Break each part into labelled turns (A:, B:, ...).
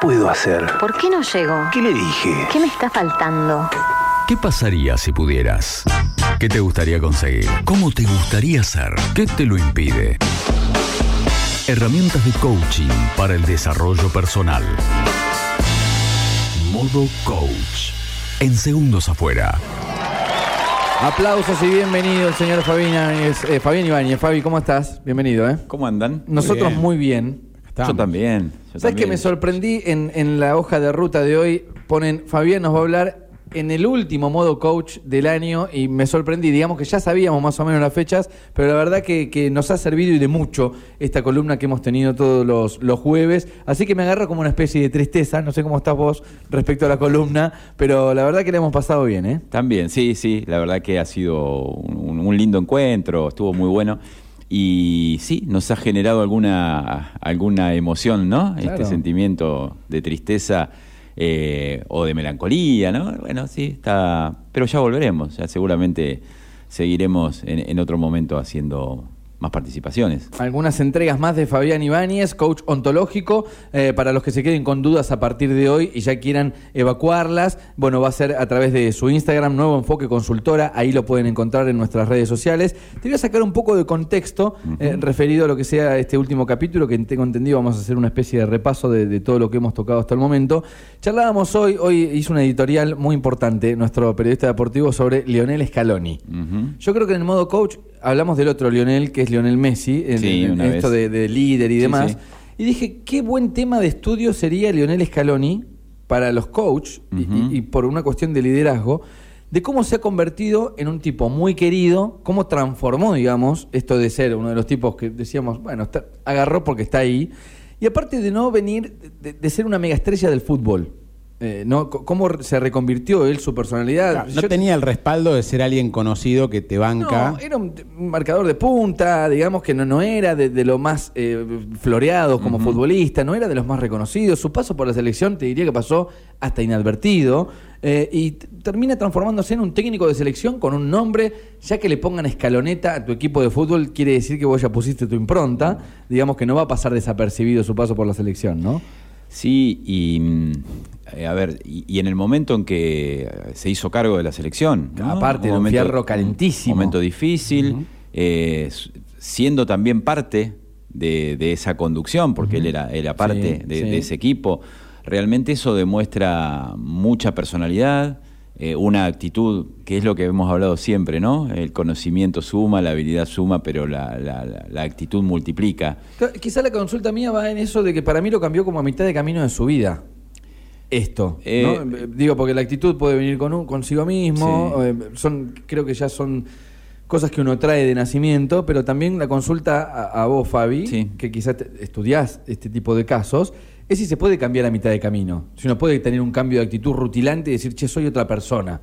A: puedo hacer?
B: ¿Por qué no llego?
A: ¿Qué le dije?
B: ¿Qué me está faltando?
C: ¿Qué pasaría si pudieras? ¿Qué te gustaría conseguir? ¿Cómo te gustaría ser? ¿Qué te lo impide? Herramientas de coaching para el desarrollo personal. Modo Coach. En segundos afuera.
D: Aplausos y bienvenido el señor Fabián Ibáñez. Eh, Fabián Ibáñez. Fabi, ¿cómo estás? Bienvenido, ¿eh?
E: ¿Cómo andan?
D: Nosotros muy bien.
E: Yo también. yo
D: ¿Sabes que
E: también.
D: me sorprendí en, en la hoja de ruta de hoy? Ponen, Fabián nos va a hablar en el último modo coach del año y me sorprendí. Digamos que ya sabíamos más o menos las fechas, pero la verdad que, que nos ha servido y de mucho esta columna que hemos tenido todos los, los jueves. Así que me agarra como una especie de tristeza. No sé cómo estás vos respecto a la columna, pero la verdad que le hemos pasado bien, ¿eh?
E: También, sí, sí. La verdad que ha sido un, un lindo encuentro, estuvo muy bueno. Y sí, nos ha generado alguna, alguna emoción, ¿no?
D: Claro.
E: Este sentimiento de tristeza eh, o de melancolía, ¿no? Bueno, sí, está. Pero ya volveremos, ya seguramente seguiremos en, en otro momento haciendo más participaciones.
D: Algunas entregas más de Fabián Ibáñez, coach ontológico, eh, para los que se queden con dudas a partir de hoy y ya quieran evacuarlas. Bueno, va a ser a través de su Instagram, Nuevo Enfoque Consultora, ahí lo pueden encontrar en nuestras redes sociales. Te voy a sacar un poco de contexto eh, referido a lo que sea este último capítulo, que tengo entendido vamos a hacer una especie de repaso de, de todo lo que hemos tocado hasta el momento. Charlábamos hoy, hoy hizo una editorial muy importante, nuestro periodista deportivo, sobre Lionel Scaloni. Yo creo que en el modo coach hablamos del otro Lionel, que es Lionel Messi, en,
E: Sí,
D: en
E: una
D: esto de, líder y
E: Sí,
D: demás.
E: sí.
D: Y dije, qué buen tema de estudio sería Lionel Scaloni para los coach, y-
E: Ujú.
D: y, y por una cuestión de liderazgo, de cómo se ha convertido en un tipo muy querido, cómo transformó, digamos, esto de ser uno de los tipos que decíamos, bueno, está- agarró porque está ahí. Y aparte de no venir, de, de ser una mega estrella del fútbol. Eh, ¿no? ¿Cómo se reconvirtió él, su personalidad?
F: Claro, no
D: Yo-
F: tenía el respaldo de ser alguien conocido que te banca.
D: no, era un, un marcador de punta, digamos que no, no era de, de lo más eh, floreado como futbolista, no era de los más reconocidos. Su paso por la selección te diría que pasó hasta inadvertido. eh, y termina transformándose en un técnico de selección con un nombre, ya que le pongan escaloneta a tu equipo de fútbol, quiere decir que vos ya pusiste tu impronta. Digamos que no va a pasar desapercibido su paso por la selección, ¿no?
E: Sí, y eh, a ver, y, y en el momento en que se hizo cargo de la selección, ¿no?
D: Aparte, un fierro calentísimo.
E: Un momento difícil, eh, siendo también parte de, de esa conducción, porque él era, era parte
D: Sí,
E: de,
D: sí.
E: de ese equipo, realmente eso demuestra mucha personalidad. Eh, una actitud que es lo que hemos hablado siempre, ¿no? El conocimiento suma, la habilidad suma, pero la, la- actitud multiplica.
D: Quizá la consulta mía va en eso de que para mí lo cambió como a mitad de camino de su vida. Esto,
E: Eh,
D: ¿no? Digo, porque la actitud puede venir con un, consigo mismo,
E: Sí.
D: eh, son, creo que ya son cosas que uno trae de nacimiento, pero también la consulta a, a vos, Fabi,
E: Sí.
D: que quizás estudiás este tipo de casos, es si se puede cambiar a mitad de camino. Si uno puede tener un cambio de actitud rutilante y decir, che, soy otra persona.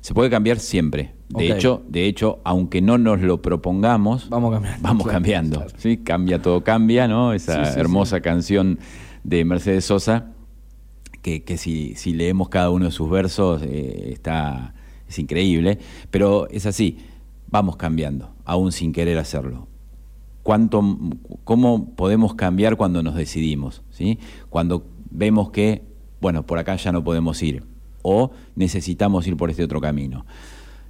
E: Se puede cambiar siempre. De hecho, de hecho, aunque no nos lo propongamos,
D: Vamos cambiando.
E: vamos
D: Claro,
E: cambiando.
D: claro.
E: ¿sí? Cambia todo cambia, ¿no? Esa
D: Sí, sí,
E: hermosa canción de Mercedes Sosa, que, que si, si leemos cada uno de sus versos eh, está es increíble. Pero es así, vamos cambiando, aún sin querer hacerlo. ¿Cuánto, ¿Cómo podemos cambiar cuando nos decidimos? ¿sí? Cuando vemos que, bueno, por acá ya no podemos ir o necesitamos ir por este otro camino.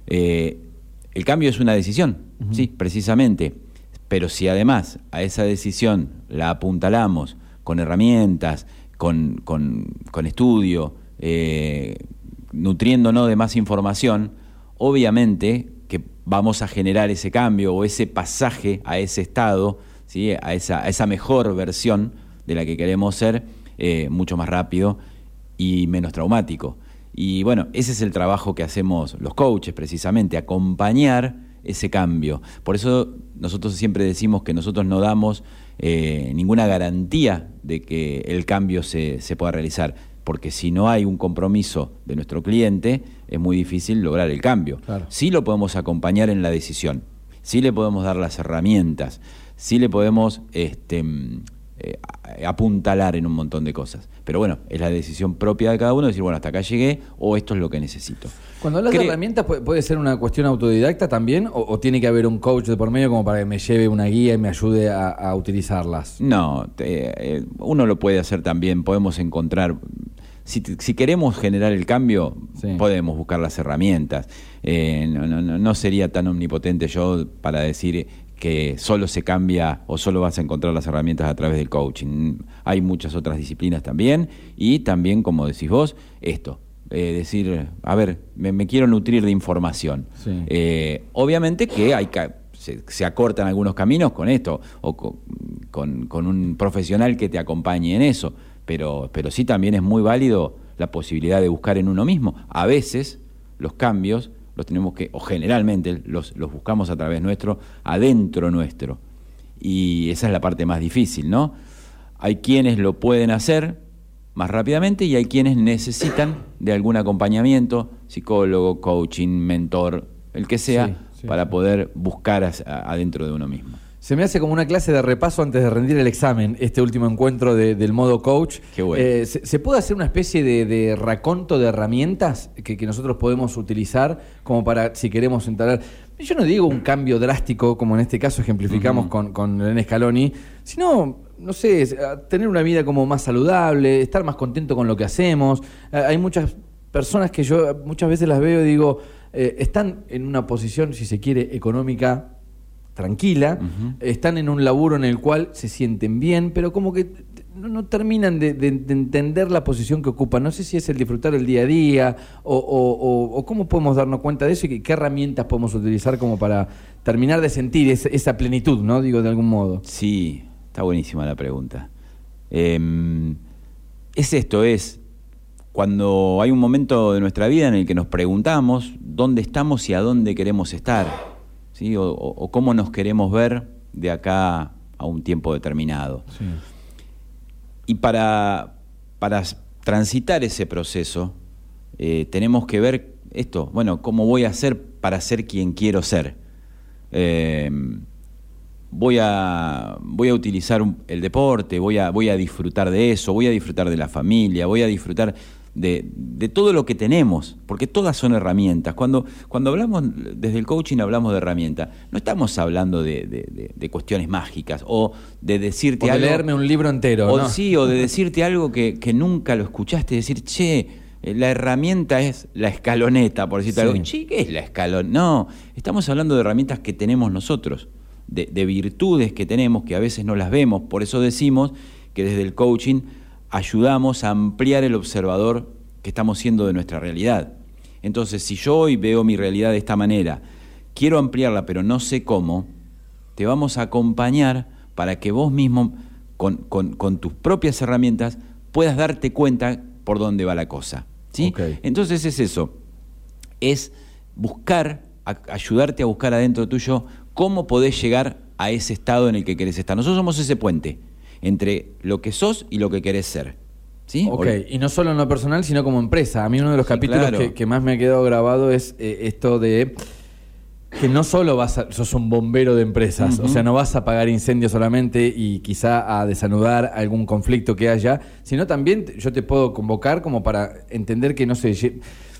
E: Eh, el cambio es una decisión, sí, precisamente. Pero si además a esa decisión la apuntalamos con herramientas, con, con- con estudio, eh, nutriéndonos de más información, obviamente que vamos a generar ese cambio o ese pasaje a ese estado, ¿sí? a, esa, mejor versión de la que queremos ser, eh, mucho más rápido y menos traumático. Y bueno, ese es el trabajo que hacemos los coaches, precisamente, acompañar ese cambio. Por eso nosotros siempre decimos que nosotros no damos eh, ninguna garantía de que el cambio se pueda realizar, porque si no hay un compromiso de nuestro cliente, es muy difícil lograr el cambio.
D: Claro.
E: Sí lo podemos acompañar en la decisión, sí le podemos dar las herramientas, sí le podemos este, mm, eh, apuntalar en un montón de cosas. Pero bueno, es la decisión propia de cada uno decir, bueno, hasta acá llegué o esto es lo que necesito.
D: Cuando hablas de herramientas, ¿puede, puede ser una cuestión autodidacta también? O, o tiene que haber un coach de por medio como para que me lleve una guía y me ayude a, a utilizarlas?
E: No, te- eh, uno lo puede hacer también, podemos encontrar, si, si queremos generar el cambio,
D: Sí.
E: podemos buscar las herramientas. Eh, no, no- no- sería tan omnipotente yo para decir que solo se cambia o solo vas a encontrar las herramientas a través del coaching. Hay muchas otras disciplinas también y también, como decís vos, esto. eh, decir, a ver, me, me quiero nutrir de información.
D: Sí.
E: Eh, obviamente que hay se, se acortan algunos caminos con esto, o co- con, con un profesional que te acompañe en eso, pero, pero sí también es muy válido la posibilidad de buscar en uno mismo. A veces los cambios los tenemos que, o generalmente los, los buscamos a través nuestro, adentro nuestro. Y esa es la parte más difícil, ¿no? Hay quienes lo pueden hacer más rápidamente y hay quienes necesitan de algún acompañamiento, psicólogo, coaching, mentor, el que sea,
D: Sí, sí,
E: para
D: sí.
E: poder buscar adentro de uno mismo.
D: Se me hace como una clase de repaso antes de rendir el examen, este último encuentro de- del modo coach.
E: Qué bueno.
D: Eh, ¿se, se puede hacer una especie de, de raconto de herramientas que, que nosotros podemos utilizar como para, si queremos instalar? Yo no digo un cambio drástico, como en este caso ejemplificamos con, con Scaloni, sino, no sé, tener una vida como más saludable, estar más contento con lo que hacemos. Ah, hay muchas personas que yo muchas veces las veo y digo, eh, están en una posición, si se quiere, económica tranquila, están en un laburo en el cual se sienten bien, pero como que no, no terminan de, de- de entender la posición que ocupan. No sé si es el disfrutar el día a día o, o- o- o cómo podemos darnos cuenta de eso y qué, qué herramientas podemos utilizar como para terminar de sentir esa, esa plenitud, ¿no? Digo, de algún modo.
E: Sí, está buenísima la pregunta. Em, es esto, es cuando hay un momento de nuestra vida en el que nos preguntamos dónde estamos y a dónde queremos estar, ¿sí? o, cómo nos queremos ver de acá a un tiempo determinado. Y para, para transitar ese proceso, eh, tenemos que ver esto, bueno, cómo voy a hacer para ser quien quiero ser. Eh, voy, a, voy a utilizar un- el deporte, voy a, voy a disfrutar de eso, voy a disfrutar de la familia, voy a disfrutar de, de todo lo que tenemos, porque todas son herramientas. Cuando, cuando hablamos desde el coaching hablamos de herramientas, no estamos hablando de, de- cuestiones mágicas o de decirte
D: O de
E: algo.
D: leerme un libro entero,
E: O
D: ¿no?
E: sí, o de decirte algo que, que nunca lo escuchaste, decir, che, eh, la herramienta es la escaloneta, por decirte
D: Sí.
E: algo. Che, ¿qué es la escaloneta? No, estamos hablando de herramientas que tenemos nosotros, de, de virtudes que tenemos que a veces no las vemos. Por eso decimos que desde el coaching ayudamos a ampliar el observador que estamos siendo de nuestra realidad. Entonces, si yo hoy veo mi realidad de esta manera, quiero ampliarla, pero no sé cómo, te vamos a acompañar para que vos mismo, con, con- con tus propias herramientas, puedas darte cuenta por dónde va la cosa. ¿sí? Entonces es eso, es buscar, a- ayudarte a buscar adentro tuyo cómo podés llegar a ese estado en el que querés estar. Nosotros somos ese puente entre lo que sos y lo que querés ser. ¿sí?
D: Ok, y no solo en lo personal, sino como empresa. A mí uno de los
E: Sí,
D: capítulos
E: claro.
D: que, que más me ha quedado grabado es eh, esto de que no solo vas a, sos un bombero de empresas, o sea, no vas a apagar incendios solamente y quizá a desanudar algún conflicto que haya, sino también yo te puedo convocar como para entender que, no sé,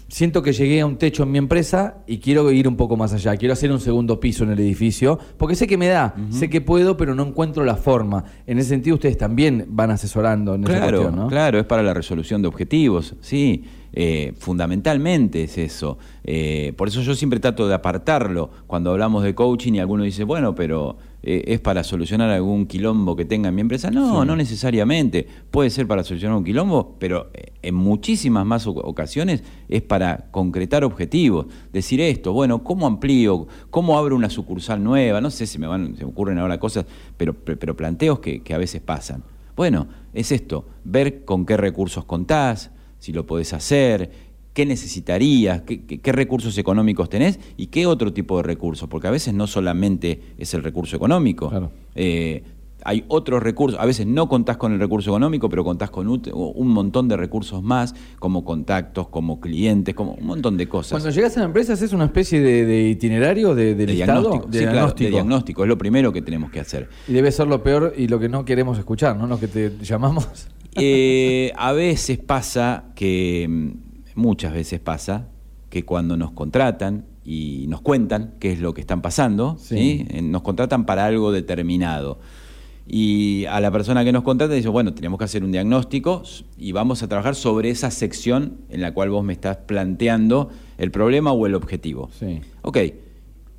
D: siento que llegué a un techo en mi empresa y quiero ir un poco más allá, quiero hacer un segundo piso en el edificio, porque sé que me da, sé que puedo, pero no encuentro la forma. En ese sentido, ustedes también van asesorando en esa
E: Claro,
D: cuestión, ¿no?
E: claro, es para la resolución de objetivos, sí. eh, fundamentalmente es eso. Eh, por eso yo siempre trato de apartarlo cuando hablamos de coaching y alguno dice, bueno, pero eh, es para solucionar algún quilombo que tenga en mi empresa. No, no necesariamente. Puede ser para solucionar un quilombo, pero eh, en muchísimas más oc- ocasiones es para concretar objetivos. Decir esto, bueno, ¿cómo amplío? ¿Cómo abro una sucursal nueva? No sé si me, van, se me ocurren ahora cosas, pero, pero planteos que, que a veces pasan. Bueno, es esto, ver con qué recursos contás, si lo podés hacer, qué necesitarías, qué, qué- qué recursos económicos tenés y qué otro tipo de recursos, porque a veces no solamente es el recurso económico.
D: Claro.
E: Eh, hay otros recursos, a veces no contás con el recurso económico, pero contás con un, un montón de recursos más, como contactos, como clientes, como un montón de cosas.
D: Cuando llegas a la empresa, ¿es una especie de, de itinerario, de, de
E: de
D: listado?
E: diagnóstico,
D: De
E: sí, claro, de diagnóstico, es lo primero que tenemos que hacer.
D: Y debe ser lo peor y lo que no queremos escuchar, ¿no? Lo que te llamamos.
E: Eh, a veces pasa que, mm, muchas veces pasa, que cuando nos contratan y nos cuentan qué es lo que están pasando,
D: Sí.
E: ¿sí? Eh, nos contratan para algo determinado. Y a la persona que nos contrata dice, bueno, tenemos que hacer un diagnóstico y vamos a trabajar sobre esa sección en la cual vos me estás planteando el problema o el objetivo.
D: Sí.
E: Ok,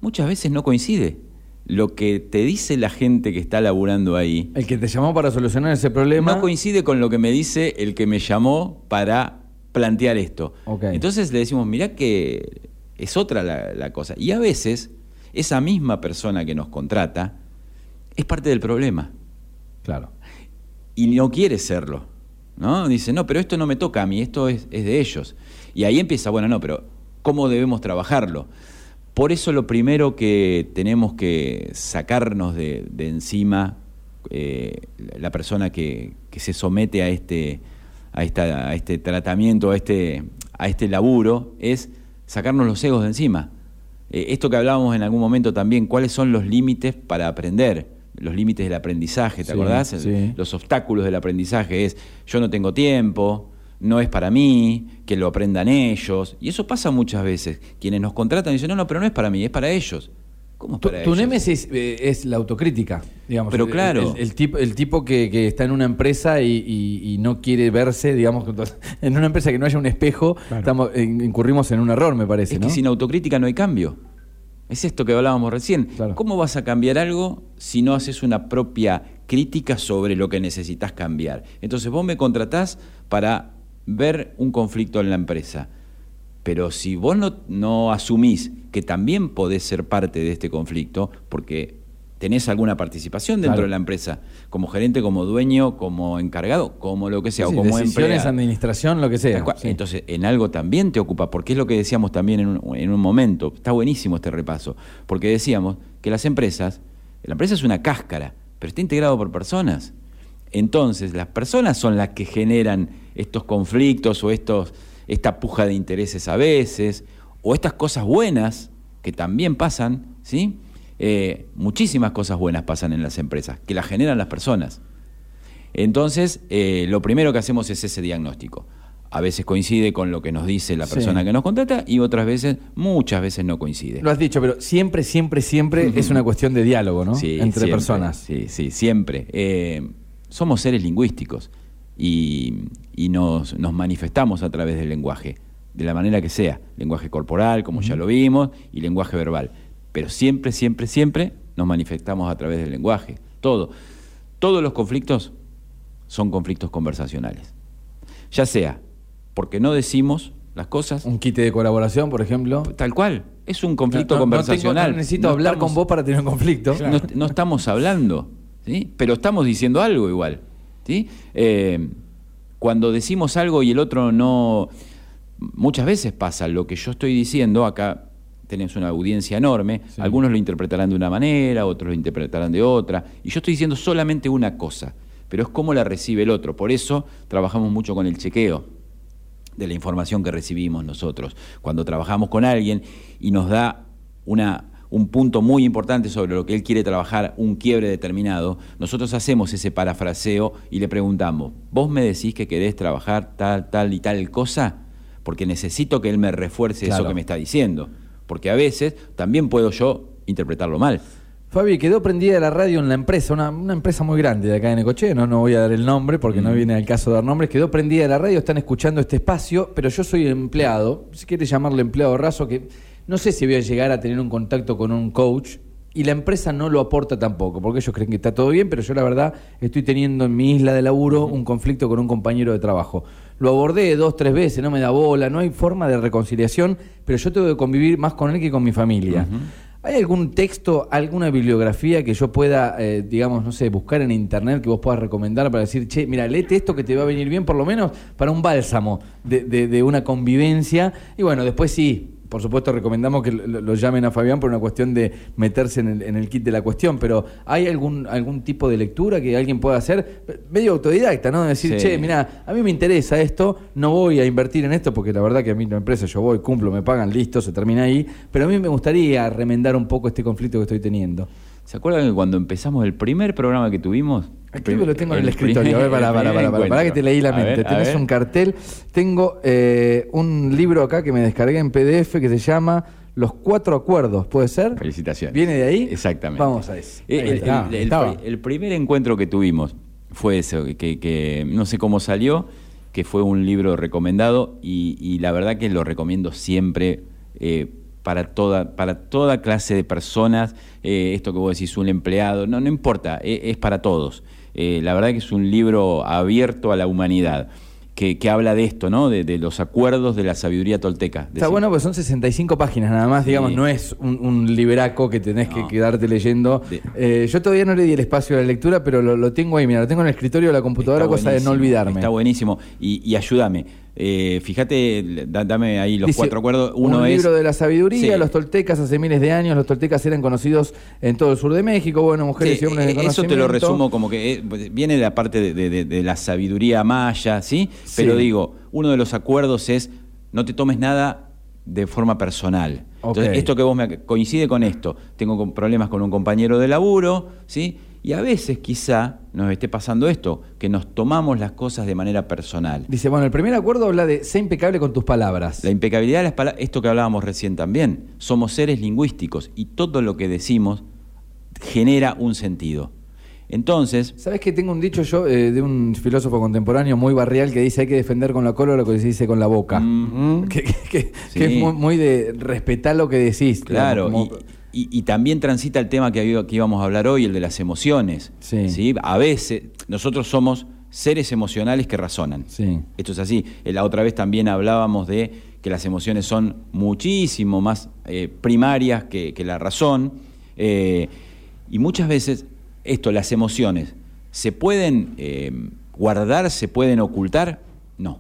E: muchas veces no coincide. Lo que te dice la gente que está laburando ahí
D: El que te llamó para solucionar ese problema.
E: no coincide con lo que me dice el que me llamó para plantear esto. Entonces le decimos, mirá que es otra la, la cosa. Y a veces esa misma persona que nos contrata es parte del problema
D: Claro.
E: y no quiere serlo. ¿no? Dice, no, pero esto no me toca a mí, esto es, es de ellos. Y ahí empieza, bueno, no, pero ¿cómo debemos trabajarlo? Por eso lo primero que tenemos que sacarnos de, de encima eh, la persona que, que se somete a este, a, esta, a este tratamiento, a este, a este laburo, es sacarnos los egos de encima. Eh, esto que hablábamos en algún momento también, cuáles son los límites para aprender, los límites del aprendizaje, ¿te
D: Sí,
E: acordás?
D: sí.
E: Los obstáculos del aprendizaje es yo no tengo tiempo, no es para mí, que lo aprendan ellos. Y eso pasa muchas veces. Quienes nos contratan dicen, no, no, pero no es para mí, es para ellos. ¿Cómo es
D: Tu, tu némesis eh, es la autocrítica, digamos.
E: Pero claro.
D: El, el tipo, el tipo que, que está en una empresa y, y- y no quiere verse, digamos, en una empresa que no haya un espejo,
F: Claro.
D: estamos, in- incurrimos en un error, me parece,
E: Es
D: ¿no?
E: que sin autocrítica no hay cambio. Es esto que hablábamos recién.
D: Claro.
E: ¿Cómo vas a cambiar algo si no haces una propia crítica sobre lo que necesitas cambiar? Entonces vos me contratás para ver un conflicto en la empresa. Pero si vos no, no asumís que también podés ser parte de este conflicto, porque tenés alguna participación dentro
D: Claro.
E: de la empresa, como gerente, como dueño, como encargado, como lo que sea,
D: Sí,
E: o como
D: decisiones,
E: empleado.
D: administración, lo que sea. Sí.
E: Entonces, en algo también te ocupa, porque es lo que decíamos también en un, en un momento. Está buenísimo este repaso, porque decíamos que las empresas, la empresa es una cáscara, pero está integrado por personas. Entonces, las personas son las que generan estos conflictos o estos, esta puja de intereses a veces, o estas cosas buenas que también pasan, ¿sí? Eh, muchísimas cosas buenas pasan en las empresas, que las generan las personas. Entonces, eh, lo primero que hacemos es ese diagnóstico. A veces coincide con lo que nos dice la
D: Sí.
E: persona que nos contrata y otras veces, muchas veces no coincide.
D: Lo has dicho, pero siempre, siempre, siempre es una cuestión de diálogo, ¿no?
E: Sí,
D: Entre
E: siempre,
D: personas.
E: Sí, sí, siempre. Eh, somos seres lingüísticos y, y nos, nos manifestamos a través del lenguaje, de la manera que sea. Lenguaje corporal, como ya lo vimos, y lenguaje verbal. Pero siempre, siempre, siempre nos manifestamos a través del lenguaje. Todo. Todos los conflictos son conflictos conversacionales. Ya sea porque no decimos las cosas,
D: Un quite de colaboración, por ejemplo.
E: tal cual. Es un conflicto
D: No- no- no tengo-
E: conversacional.
D: no necesito hablar
E: estamos-
D: con vos para tener un conflicto.
E: no, no estamos hablando, ¿sí? pero estamos diciendo algo igual. ¿Sí? Eh, cuando decimos algo y el otro no... Muchas veces pasa lo que yo estoy diciendo, acá tenemos una audiencia enorme,
D: Sí.
E: algunos lo interpretarán de una manera, otros lo interpretarán de otra, y yo estoy diciendo solamente una cosa, pero es cómo la recibe el otro. Por eso trabajamos mucho con el chequeo de la información que recibimos nosotros. Cuando trabajamos con alguien y nos da una, un punto muy importante sobre lo que él quiere trabajar, un quiebre determinado, nosotros hacemos ese parafraseo y le preguntamos, ¿vos me decís que querés trabajar tal, tal y tal cosa? Porque necesito que él me refuerce
D: Claro.
E: eso que me está diciendo. Porque a veces también puedo yo interpretarlo mal.
D: Fabi, quedó prendida la radio en la empresa, una, una empresa muy grande de acá en Necochea, no, no voy a dar el nombre porque no viene al caso dar nombres, quedó prendida la radio, están escuchando este espacio, pero yo soy empleado, si quieres llamarle empleado raso, que no sé si voy a llegar a tener un contacto con un coach y la empresa no lo aporta tampoco, porque ellos creen que está todo bien, pero yo la verdad estoy teniendo en mi isla de laburo un conflicto con un compañero de trabajo. Lo abordé dos, tres veces, no me da bola, no hay forma de reconciliación, pero yo tengo que convivir más con él que con mi familia. ¿Hay algún texto, alguna bibliografía que yo pueda, eh, digamos, no sé, buscar en internet que vos puedas recomendar para decir, che, mira, léete esto que te va a venir bien, por lo menos para un bálsamo de, de- de una convivencia? Y bueno, después sí, por supuesto recomendamos que lo, lo llamen a Fabián por una cuestión de meterse en el, en el kit de la cuestión, pero ¿hay algún, algún tipo de lectura que alguien pueda hacer? Medio autodidacta, ¿no? Decir,
E: Sí.
D: che, mira, a mí me interesa esto, no voy a invertir en esto porque la verdad que a mí la empresa yo voy, cumplo, me pagan, listo, se termina ahí, pero a mí me gustaría remendar un poco este conflicto que estoy teniendo.
E: ¿Se acuerdan que cuando empezamos el primer programa que tuvimos?
D: Aquí me lo tengo en el escritorio. A ver, para,
E: el
D: para,
E: primer
D: para, para, para que te leí la mente.
E: ver,
D: Tenés un cartel. Tengo eh, un libro acá que me descargué en PDF que se llama Los Cuatro Acuerdos, ¿puede ser?
E: Felicitaciones.
D: ¿Viene de ahí?
E: Exactamente.
D: Vamos a eso.
E: Eh, el, primer encuentro que tuvimos fue eso, que, que no sé cómo salió, que fue un libro recomendado y, y la verdad que lo recomiendo siempre eh, para, toda, para toda clase de personas. eh, esto que vos decís, un empleado, no, no importa, eh, es para todos. Eh, la verdad que es un libro abierto a la humanidad. Que, que habla de esto, ¿no? De, de los acuerdos de la sabiduría tolteca.
D: Está bueno porque son 65 páginas nada más,
E: Sí.
D: digamos, no es un, un libraco que tenés que quedarte leyendo.
E: De-
D: Eh, yo todavía no le di el espacio a la lectura, pero lo, lo tengo ahí, mira, lo tengo en el escritorio de la computadora,
E: Está
D: cosa de no olvidarme.
E: Está buenísimo. Y, y ayúdame. Eh, fíjate, da- dame ahí los
D: Dice,
E: cuatro acuerdos. Uno
D: un
E: es.
D: libro de la sabiduría,
E: Sí.
D: los toltecas hace miles de años, los toltecas eran conocidos en todo el sur de México, bueno, mujeres
E: Sí,
D: y hombres de
E: eh, eso te lo resumo como que eh, viene de la parte de, de- de- de la sabiduría maya, ¿sí?
D: Sí.
E: Pero digo, uno de los acuerdos es no te tomes nada de forma personal. Entonces,
D: Ok.
E: esto que vos me coincide con esto. Tengo problemas con un compañero de laburo, ¿sí? Y a veces quizá nos esté pasando esto, que nos tomamos las cosas de manera personal.
D: Dice, bueno, el primer acuerdo habla de ser impecable con tus palabras.
E: La impecabilidad de las palabras, esto que hablábamos recién también, somos seres lingüísticos y todo lo que decimos genera un sentido. Entonces,
D: ¿Sabes que tengo un dicho yo eh, de un filósofo contemporáneo muy barrial que dice hay que defender con la cola lo que se dice con la boca?
E: Mm.
D: Que, que- que-
E: Sí.
D: que es muy, muy de respetar lo que decís.
E: claro,
D: digamos,
E: y,
D: como-
E: y- y también transita el tema que, que íbamos a hablar hoy, el de las emociones.
D: Sí.
E: A veces nosotros somos seres emocionales que razonan.
D: Sí.
E: Esto es así. Eh, La otra vez también hablábamos de que las emociones son muchísimo más eh, primarias que, que la razón. eh, y muchas veces, esto, las emociones, ¿se pueden eh, guardar, se pueden ocultar? No.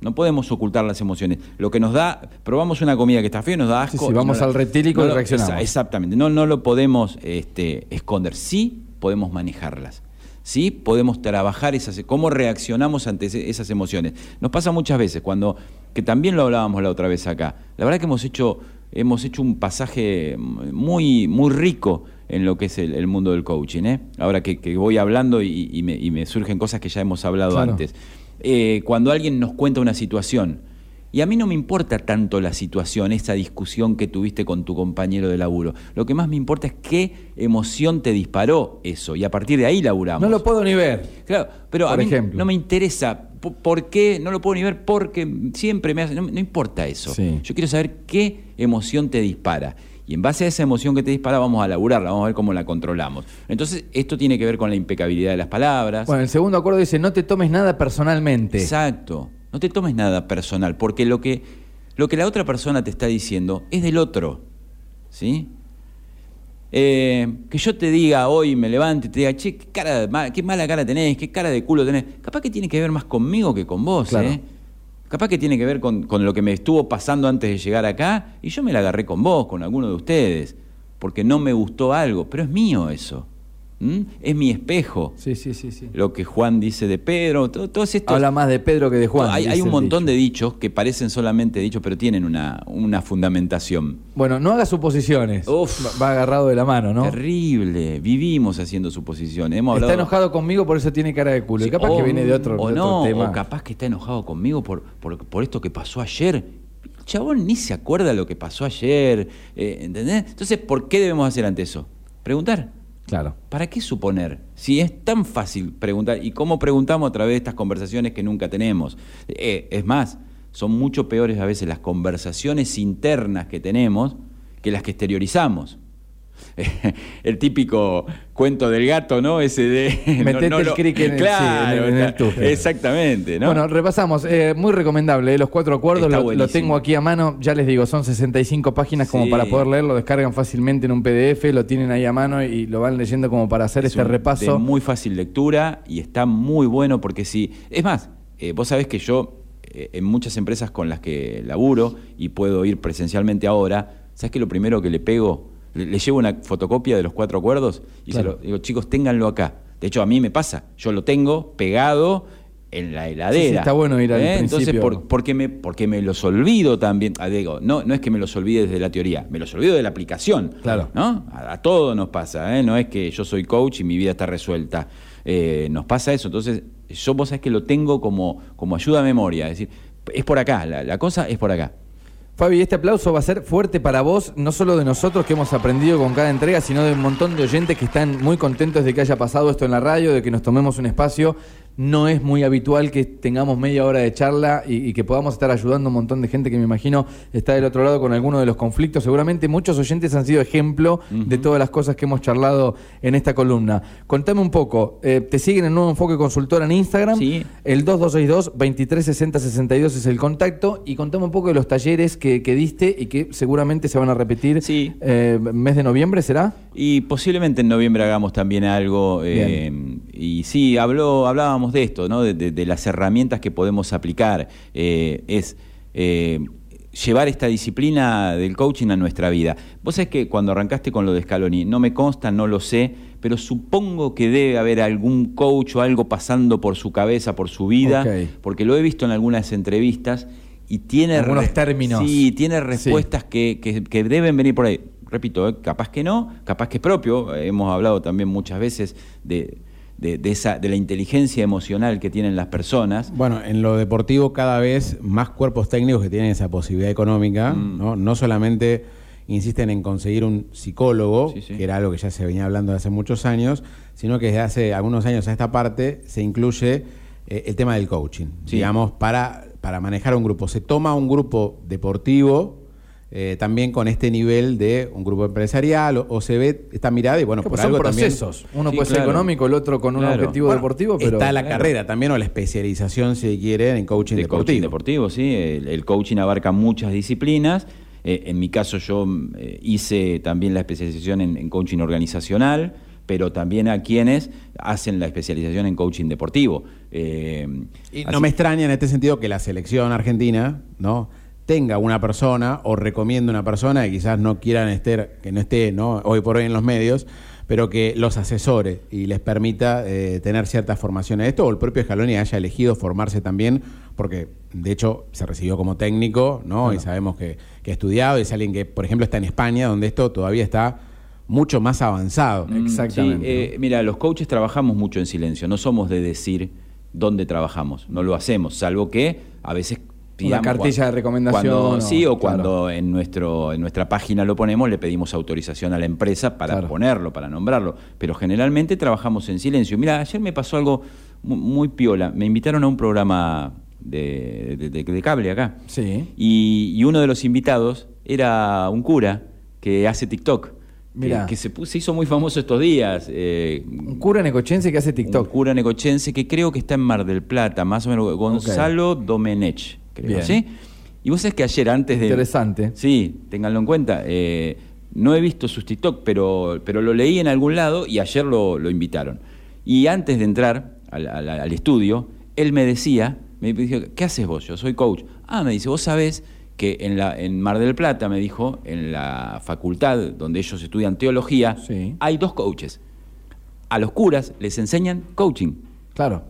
E: No podemos ocultar las emociones. Lo que nos da, probamos una comida que está fea y nos da
D: Sí,
E: asco.
D: sí,
E: y
D: vamos
E: no
D: al retílico y
E: lo-
D: reaccionamos.
E: exa- Exactamente. No, no lo podemos este, esconder. Sí podemos manejarlas. Sí podemos trabajar esas, cómo reaccionamos ante esas emociones. Nos pasa muchas veces cuando, que también lo hablábamos la otra vez acá. La verdad que hemos hecho, hemos hecho un pasaje muy, muy rico en lo que es el, el mundo del coaching. ¿eh? Ahora que, que voy hablando y, y me, y me surgen cosas que ya hemos hablado
D: Claro.
E: antes. Eh, cuando alguien nos cuenta una situación, y a mí no me importa tanto la situación, esa discusión que tuviste con tu compañero de laburo. Lo que más me importa es qué emoción te disparó eso. Y a partir de ahí laburamos.
D: No lo puedo ni ver.
E: Claro, pero a
D: Por
E: mí
D: ejemplo.
E: no me interesa. po- ¿Por qué? No lo puedo ni ver porque siempre me hace. No, no importa eso.
D: Sí.
E: Yo quiero saber qué emoción te dispara. Y en base a esa emoción que te dispara, vamos a laburarla, vamos a ver cómo la controlamos. Entonces, esto tiene que ver con la impecabilidad de las palabras.
D: Bueno, el segundo acuerdo dice, no te tomes nada personalmente.
E: Exacto. No te tomes nada personal, porque lo que, lo que la otra persona te está diciendo es del otro. ¿Sí? Eh, que yo te diga hoy, me levante y te diga, che, qué, cara qué mala cara tenés, qué cara de culo tenés. Capaz que tiene que ver más conmigo que con vos,
D: Claro.
E: ¿eh? Capaz que tiene que ver con, lo que me estuvo pasando antes de llegar acá y yo me la agarré con vos, con alguno de ustedes, porque no me gustó algo, pero es mío eso. ¿M? Es mi espejo.
D: Sí, sí, sí, sí.
E: Lo que Juan dice de Pedro, to- todos estos...
D: Habla más de Pedro que de Juan.
E: hay, un montón
D: dicho.
E: de dichos que parecen solamente dichos, pero tienen una, una fundamentación.
D: Bueno, no hagas suposiciones.
E: Uf.
D: Va, agarrado de la mano, ¿no?
E: Terrible. Vivimos haciendo suposiciones. Hemos hablado...
D: Está enojado conmigo, por eso tiene cara de culo. y capaz
E: o,
D: que viene de otro,
E: o
D: de otro
E: no,
D: tema.
E: o capaz que está enojado conmigo por, por, por esto que pasó ayer. El chabón ni se acuerda lo que pasó ayer. eh, ¿Entendés? Entonces, ¿por qué debemos hacer ante eso? Preguntar.
D: Claro.
E: ¿Para qué suponer? Si es tan fácil preguntar, ¿y cómo preguntamos a través de estas conversaciones que nunca tenemos? Eh, es más, son mucho peores a veces las conversaciones internas que tenemos que las que exteriorizamos. El típico cuento del gato, ¿no? Ese de...
D: Metete el
E: lo-
D: crick en el-
E: Claro,
D: en el- en el tufo.
E: exactamente, ¿no?
D: Bueno, repasamos. eh, muy recomendable. eh, los cuatro acuerdos lo, tengo aquí a mano. Ya les digo, son 65 páginas como
E: Sí.
D: para poder leerlo. Descargan fácilmente en un PDF, lo tienen ahí a mano y lo van leyendo como para hacer
E: Es
D: este
E: un-
D: repaso.
E: De muy fácil lectura y está muy bueno porque si. Es más, eh, vos sabés que yo en muchas empresas con las que laburo y puedo ir presencialmente ahora, ¿sabes qué? Lo primero que le pego, le, le llevo una fotocopia de los cuatro acuerdos y se lo digo, chicos, ténganlo acá. De hecho, a mí me pasa, yo lo tengo pegado en la heladera.
D: Sí, sí, está bueno ir al
E: Entonces,
D: principio.
E: por- porque, me, porque me los olvido también. Ah, digo, no, no es que me los olvide desde la teoría, me los olvido de la aplicación.
D: Claro.
E: ¿no? A, a todo nos pasa, ¿eh? no es que yo soy coach y mi vida está resuelta. Eh, nos pasa eso. Entonces, yo vos sabés que lo tengo como, como ayuda a memoria. Es decir, es por acá, la, la cosa es por acá.
D: Fabi, este aplauso va a ser fuerte para vos, no solo de nosotros que hemos aprendido con cada entrega, sino de un montón de oyentes que están muy contentos de que haya pasado esto en la radio, de que nos tomemos un espacio. No es muy habitual que tengamos media hora de charla y, y que podamos estar ayudando a un montón de gente que me imagino está del otro lado con alguno de los conflictos. Seguramente muchos oyentes han sido ejemplo de todas las cosas que hemos charlado en esta columna. Contame un poco, eh, ¿te siguen en Nuevo Enfoque Consultora en Instagram?
E: Sí.
D: El 2262-2360-62 es el contacto. Y contame un poco de los talleres que, que diste y que seguramente se van a repetir.
E: Sí.
D: Eh, ¿Mes de noviembre será?
E: Y posiblemente en noviembre hagamos también algo. eh, y sí, habló, hablábamos de esto, ¿no? de, de- de las herramientas que podemos aplicar. Eh, es eh, llevar esta disciplina del coaching a nuestra vida. Vos sabés que cuando arrancaste con lo de Scaloni, no me consta, no lo sé, pero supongo que debe haber algún coach o algo pasando por su cabeza, por su vida, porque lo he visto en algunas entrevistas y tiene
D: Algunos términos.
E: Sí, tiene
D: Sí.
E: respuestas que, que- que deben venir por ahí. Repito, eh, capaz que no, capaz que es propio. Hemos hablado también muchas veces de, de- de esa, de la inteligencia emocional que tienen las personas.
F: Bueno, en lo deportivo cada vez más cuerpos técnicos que tienen esa posibilidad económica,
E: Mm.
F: ¿no? No solamente insisten en conseguir un psicólogo,
E: Sí, sí.
F: que era algo que ya se venía hablando de hace muchos años, sino que desde hace algunos años a esta parte se incluye eh, el tema del coaching,
E: Sí.
F: digamos, para, para manejar un grupo. Se toma un grupo deportivo eh, también con este nivel de un grupo empresarial o, o se ve esta mirada y bueno, por
D: son
F: algo también...
D: procesos. Uno
E: Sí,
D: puede ser
E: claro.
D: económico, el otro con un
E: Claro.
D: objetivo
F: Bueno,
D: deportivo, pero.
F: está la
E: Claro.
F: carrera también o la especialización, si quiere, en coaching
E: de
F: deportivo.
E: coaching deportivo, sí. El, el coaching abarca muchas disciplinas. Eh, en mi caso yo eh, hice también la especialización en, en coaching organizacional, pero también a quienes hacen la especialización en coaching deportivo. Eh,
F: Y
E: así-
F: no me extraña en este sentido que la selección argentina, ¿no? Tenga una persona o recomiende una persona que quizás no quieran estar, que no esté ¿no? hoy por hoy en los medios, pero que los asesore y les permita eh, tener cierta formación en esto, o el propio Scaloni haya elegido formarse también, porque de hecho se recibió como técnico, ¿no? Y sabemos que, que ha estudiado, y es alguien que, por ejemplo, está en España, donde esto todavía está mucho más avanzado.
E: Mm,
D: Exactamente,
E: sí, eh, mira, los coaches trabajamos mucho en silencio, no somos de decir dónde trabajamos, no lo hacemos, salvo que a veces
D: Una cartilla de recomendación
E: cuando- sí, o
D: claro.
E: cuando en nuestro en nuestra página lo ponemos, le pedimos autorización a la empresa para
D: Claro.
E: ponerlo, para nombrarlo, pero generalmente trabajamos en silencio. Mira, ayer me pasó algo mu- muy, piola, me invitaron a un programa de, de- de- de cable acá.
D: Sí.
E: Y, y uno de los invitados era un cura que hace TikTok.
D: Mirá.
E: Que, se, puso- se hizo muy famoso estos días. eh,
D: Un cura necochense que hace
E: un
D: TikTok.
E: cura negochense que creo que está en Mar del Plata, más o menos. Gonzalo Domenech, creo.
D: Bien.
E: ¿sí? Y vos sabés que ayer, antes de.
D: Interesante.
E: Sí, ténganlo en cuenta. eh, no he visto sus TikTok, pero, pero lo leí en algún lado y ayer lo, lo invitaron. Y antes de entrar al, al- al estudio, él me decía, me dijo, ¿qué haces vos? Yo soy coach. Ah, me dice, vos sabés que en, la, en Mar del Plata, me dijo, en la facultad donde ellos estudian teología,
D: Sí.
E: hay dos coaches. A los curas les enseñan coaching.
D: Claro.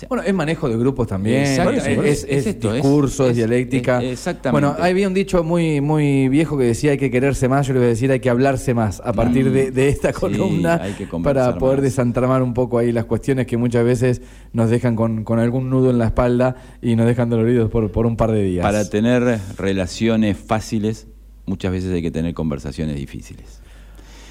E: Sea,
D: Bueno, es manejo de grupos también,
E: Exacto,
D: es, es, discurso, es, dialéctica.
E: exactamente.
D: Bueno, había un dicho muy, muy viejo que decía hay que quererse más, yo le voy a decir hay que hablarse más a partir de, de esta
E: Sí,
D: columna para poder
E: más.
D: desentramar un poco ahí las cuestiones que muchas veces nos dejan con, con algún nudo en la espalda y nos dejan doloridos por, por un par de días.
E: Para tener relaciones fáciles, muchas veces hay que tener conversaciones difíciles.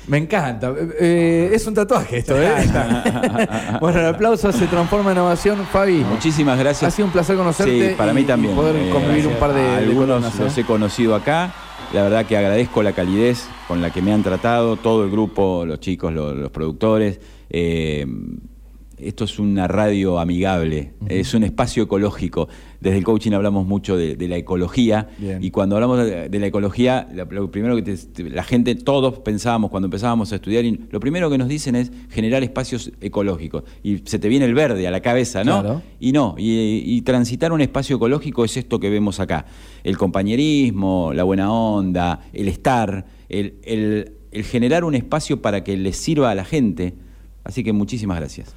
D: Me encanta. Eh, eh, es un tatuaje esto, ¿eh? bueno, el aplauso se transforma en ovación. Fabi,
E: Muchísimas gracias.
D: Ha sido un placer conocerte
E: Sí, para mí
D: y
E: también.
D: poder
E: Eh,
D: convivir un par de-
E: Algunos los
D: ¿eh?
E: he conocido acá. La verdad que agradezco la calidez con la que me han tratado, todo el grupo, los chicos, los, los productores. Eh, esto es una radio amigable, es un espacio ecológico. Desde el coaching hablamos mucho de, de la ecología
D: Bien.
E: y cuando hablamos de, de la ecología, lo primero que te- te- la gente, todos pensábamos cuando empezábamos a estudiar, y lo primero que nos dicen es generar espacios ecológicos. Y se te viene el verde a la cabeza, ¿no?
D: Claro.
E: Y no, y, y transitar un espacio ecológico es esto que vemos acá. El compañerismo, la buena onda, el estar, el, el- el generar un espacio para que les sirva a la gente. Así que muchísimas gracias.